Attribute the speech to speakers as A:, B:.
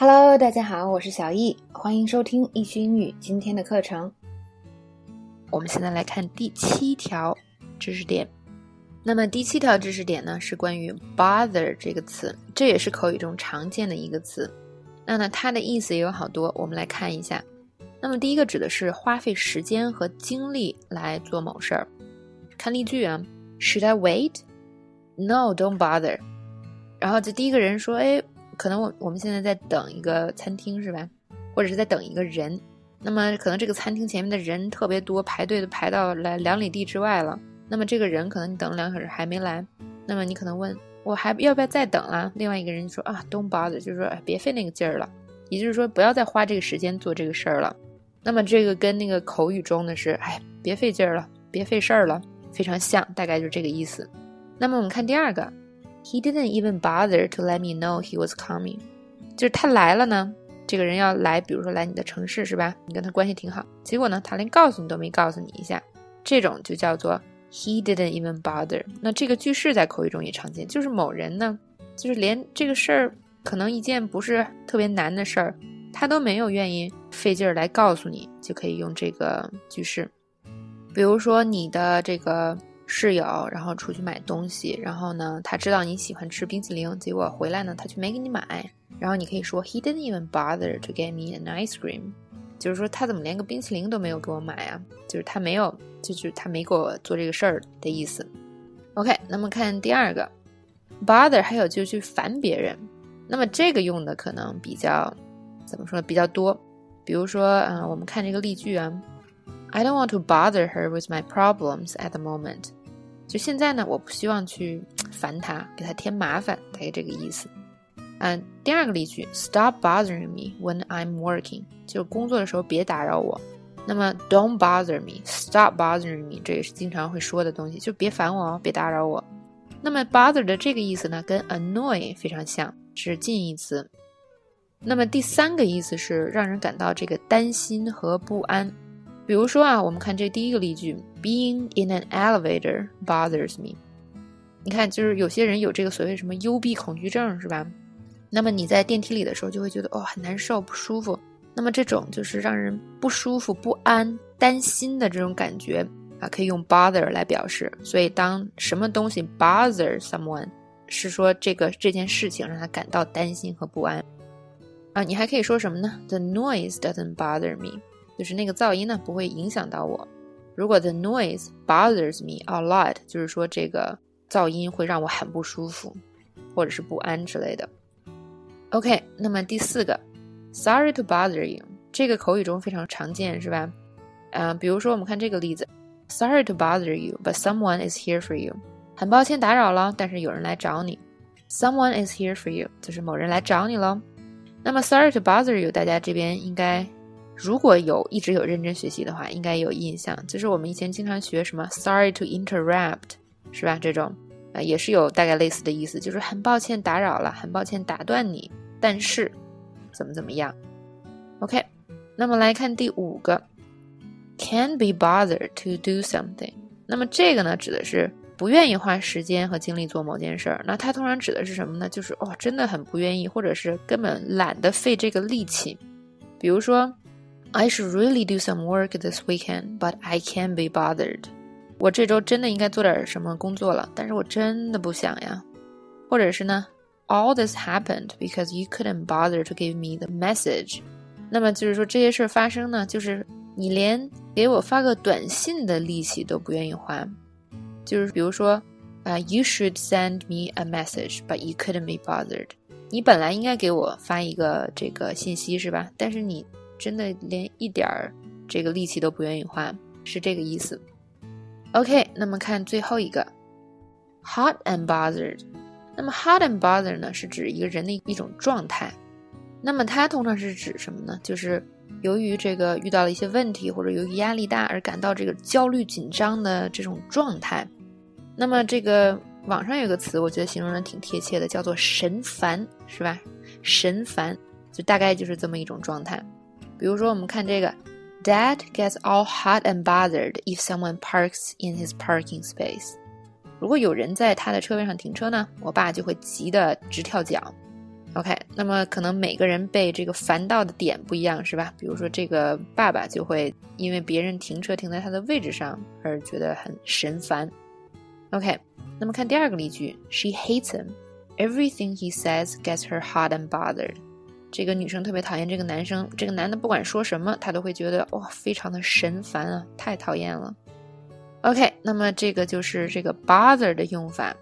A: Hello，大家好，我是小易，欢迎收听易学英语今天的课程。
B: 我们现在来看第七条知识点。那么第七条知识点呢，是关于 bother 这个词，这也是口语中常见的一个词。那呢，它的意思也有好多，我们来看一下。那么第一个指的是花费时间和精力来做某事儿。看例句啊，Should I wait? No, don't bother. 然后这第一个人说，哎。可能我我们现在在等一个餐厅是吧，或者是在等一个人，那么可能这个餐厅前面的人特别多，排队都排到来两里地之外了。那么这个人可能你等了两小时还没来，那么你可能问我还要不要再等啊？另外一个人说啊，Don't bother，就是说别费那个劲儿了，也就是说不要再花这个时间做这个事儿了。那么这个跟那个口语中的是哎别费劲儿了，别费事儿了，非常像，大概就是这个意思。那么我们看第二个。He didn't even bother to let me know he was coming，就是他来了呢，这个人要来，比如说来你的城市是吧？你跟他关系挺好，结果呢，他连告诉你都没告诉你一下，这种就叫做 he didn't even bother。那这个句式在口语中也常见，就是某人呢，就是连这个事儿可能一件不是特别难的事儿，他都没有愿意费劲儿来告诉你，就可以用这个句式。比如说你的这个。室友，然后出去买东西，然后呢，他知道你喜欢吃冰淇淋，结果回来呢，他却没给你买。然后你可以说，He didn't even bother to get me an ice cream，就是说他怎么连个冰淇淋都没有给我买啊？就是他没有，就是他没给我做这个事儿的意思。OK，那么看第二个，bother，还有就是去烦别人。那么这个用的可能比较怎么说比较多？比如说，嗯，我们看这个例句啊，I don't want to bother her with my problems at the moment。就现在呢，我不希望去烦他，给他添麻烦，大概这个意思。嗯，第二个例句，Stop bothering me when I'm working，就工作的时候别打扰我。那么，Don't bother me，Stop bothering me，这也是经常会说的东西，就别烦我哦，别打扰我。那么，bother 的这个意思呢，跟 annoy 非常像，是近义词。那么第三个意思是让人感到这个担心和不安。比如说啊，我们看这第一个例句，Being in an elevator bothers me。你看，就是有些人有这个所谓什么幽闭恐惧症，是吧？那么你在电梯里的时候就会觉得哦很难受、不舒服。那么这种就是让人不舒服、不安、担心的这种感觉啊，可以用 bother 来表示。所以当什么东西 bother someone，是说这个这件事情让他感到担心和不安啊。你还可以说什么呢？The noise doesn't bother me。就是那个噪音呢，不会影响到我。如果 the noise bothers me a lot，就是说这个噪音会让我很不舒服，或者是不安之类的。OK，那么第四个，sorry to bother you，这个口语中非常常见，是吧？嗯，比如说我们看这个例子，sorry to bother you，but someone is here for you。很抱歉打扰了，但是有人来找你。Someone is here for you，就是某人来找你了。那么 sorry to bother you，大家这边应该。如果有一直有认真学习的话，应该有印象，就是我们以前经常学什么 “sorry to interrupt”，是吧？这种啊也是有大概类似的意思，就是很抱歉打扰了，很抱歉打断你，但是怎么怎么样？OK，那么来看第五个，“can be bothered to do something”。那么这个呢，指的是不愿意花时间和精力做某件事儿。那它通常指的是什么呢？就是哦，真的很不愿意，或者是根本懒得费这个力气。比如说。I should really do some work this weekend, but I can't be bothered. 我这周真的应该做点什么工作了，但是我真的不想呀。或者是呢，All this happened because you couldn't bother to give me the message. 那么就是说这些事儿发生呢，就是你连给我发个短信的力气都不愿意花。就是比如说，啊、，You should send me a message, but you couldn't be bothered. 你本来应该给我发一个这个信息是吧？但是你真的连一点儿这个力气都不愿意花，是这个意思。OK，那么看最后一个，hot and bothered。那么 hot and bothered 呢，是指一个人的一种状态。那么它通常是指什么呢？就是由于这个遇到了一些问题，或者由于压力大而感到这个焦虑紧张的这种状态。那么这个网上有个词，我觉得形容的挺贴切的，叫做神烦，是吧？神烦，就大概就是这么一种状态。比如说，我们看这个，Dad gets all hot and bothered if someone parks in his parking space。如果有人在他的车位上停车呢，我爸就会急得直跳脚。OK，那么可能每个人被这个烦到的点不一样，是吧？比如说这个爸爸就会因为别人停车停在他的位置上而觉得很神烦。OK，那么看第二个例句，She hates him. Everything he says gets her hot and bothered. 这个女生特别讨厌这个男生，这个男的不管说什么，她都会觉得哇，非常的神烦啊，太讨厌了。OK，那么这个就是这个 bother 的用法。